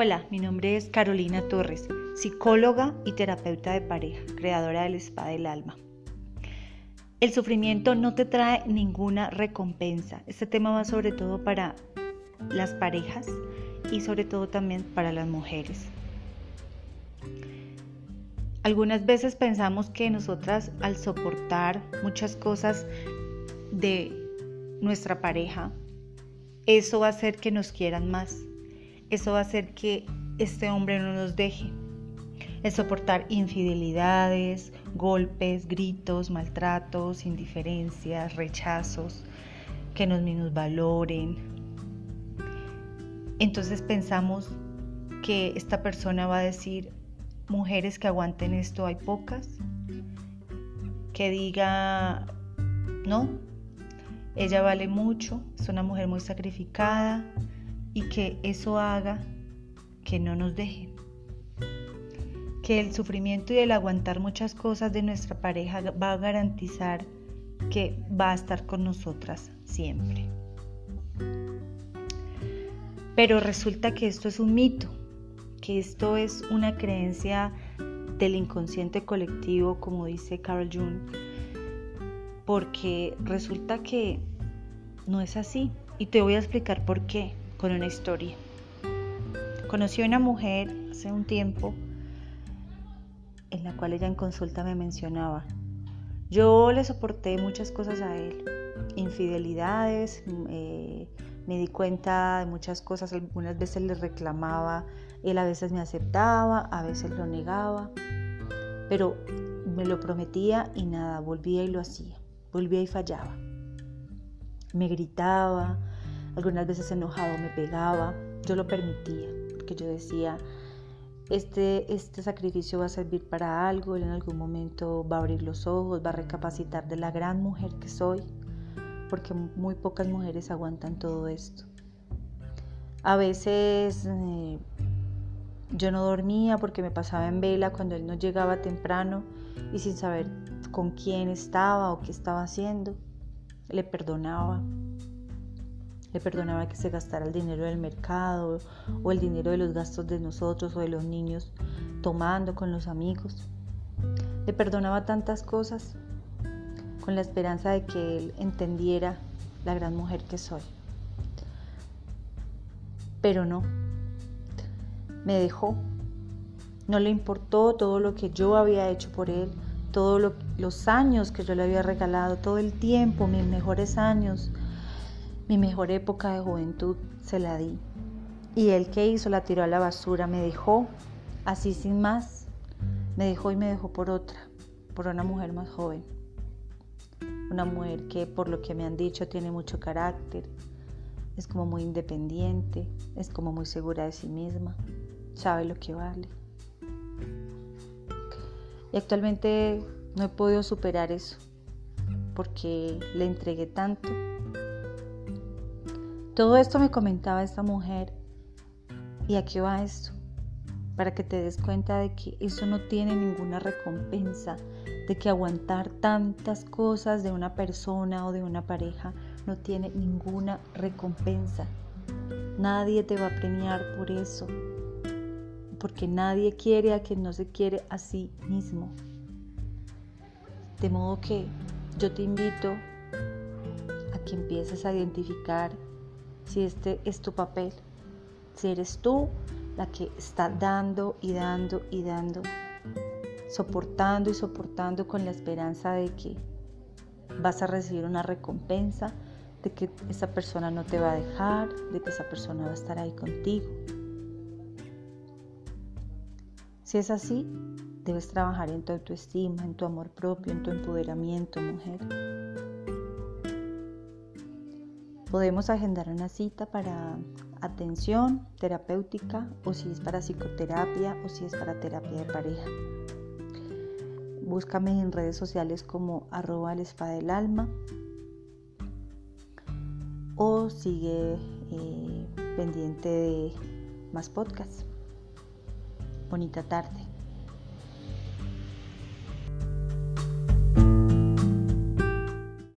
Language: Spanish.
Hola, mi nombre es Carolina Torres, psicóloga y terapeuta de pareja, creadora del Spa del Alma. El sufrimiento no te trae ninguna recompensa. Este tema va sobre todo para las parejas y sobre todo también para las mujeres. Algunas veces pensamos que nosotras al soportar muchas cosas de nuestra pareja, eso va a hacer que nos quieran más eso va a hacer que este hombre no nos deje. El soportar infidelidades, golpes, gritos, maltratos, indiferencias, rechazos, que nos minusvaloren. Entonces pensamos que esta persona va a decir, mujeres que aguanten esto hay pocas. Que diga, no, ella vale mucho, es una mujer muy sacrificada, y que eso haga que no nos dejen. Que el sufrimiento y el aguantar muchas cosas de nuestra pareja va a garantizar que va a estar con nosotras siempre. Pero resulta que esto es un mito, que esto es una creencia del inconsciente colectivo, como dice Carl Jung, porque resulta que no es así. Y te voy a explicar por qué con una historia. Conocí a una mujer hace un tiempo en la cual ella en consulta me mencionaba, yo le soporté muchas cosas a él, infidelidades, eh, me di cuenta de muchas cosas, algunas veces le reclamaba, él a veces me aceptaba, a veces lo negaba, pero me lo prometía y nada, volvía y lo hacía, volvía y fallaba. Me gritaba, algunas veces enojado me pegaba, yo lo permitía, porque yo decía, este, este sacrificio va a servir para algo, él en algún momento va a abrir los ojos, va a recapacitar de la gran mujer que soy, porque muy pocas mujeres aguantan todo esto. A veces eh, yo no dormía porque me pasaba en vela cuando él no llegaba temprano y sin saber con quién estaba o qué estaba haciendo. Le perdonaba, le perdonaba que se gastara el dinero del mercado o el dinero de los gastos de nosotros o de los niños tomando con los amigos. Le perdonaba tantas cosas con la esperanza de que él entendiera la gran mujer que soy. Pero no, me dejó. No le importó todo lo que yo había hecho por él, todos los años que yo le había regalado, todo el tiempo, mis mejores años, mi mejor época de juventud se la di. Y él que hizo la tiró a la basura, me dejó así sin más. Me dejó y me dejó por otra, por una mujer más joven. Una mujer que por lo que me han dicho tiene mucho carácter, es como muy independiente, es como muy segura de sí misma, sabe lo que vale. Y actualmente no he podido superar eso porque le entregué tanto todo esto me comentaba esta mujer. ¿Y aquí va esto? Para que te des cuenta de que eso no tiene ninguna recompensa, de que aguantar tantas cosas de una persona o de una pareja no tiene ninguna recompensa. Nadie te va a premiar por eso, porque nadie quiere a quien no se quiere a sí mismo. De modo que yo te invito a que empieces a identificar si este es tu papel, si eres tú la que está dando y dando y dando, soportando y soportando con la esperanza de que vas a recibir una recompensa, de que esa persona no te va a dejar, de que esa persona va a estar ahí contigo. Si es así, debes trabajar en tu autoestima, en tu amor propio, en tu empoderamiento, mujer. Podemos agendar una cita para atención terapéutica o si es para psicoterapia o si es para terapia de pareja. Búscame en redes sociales como arroba el del alma o sigue eh, pendiente de más podcasts. Bonita tarde.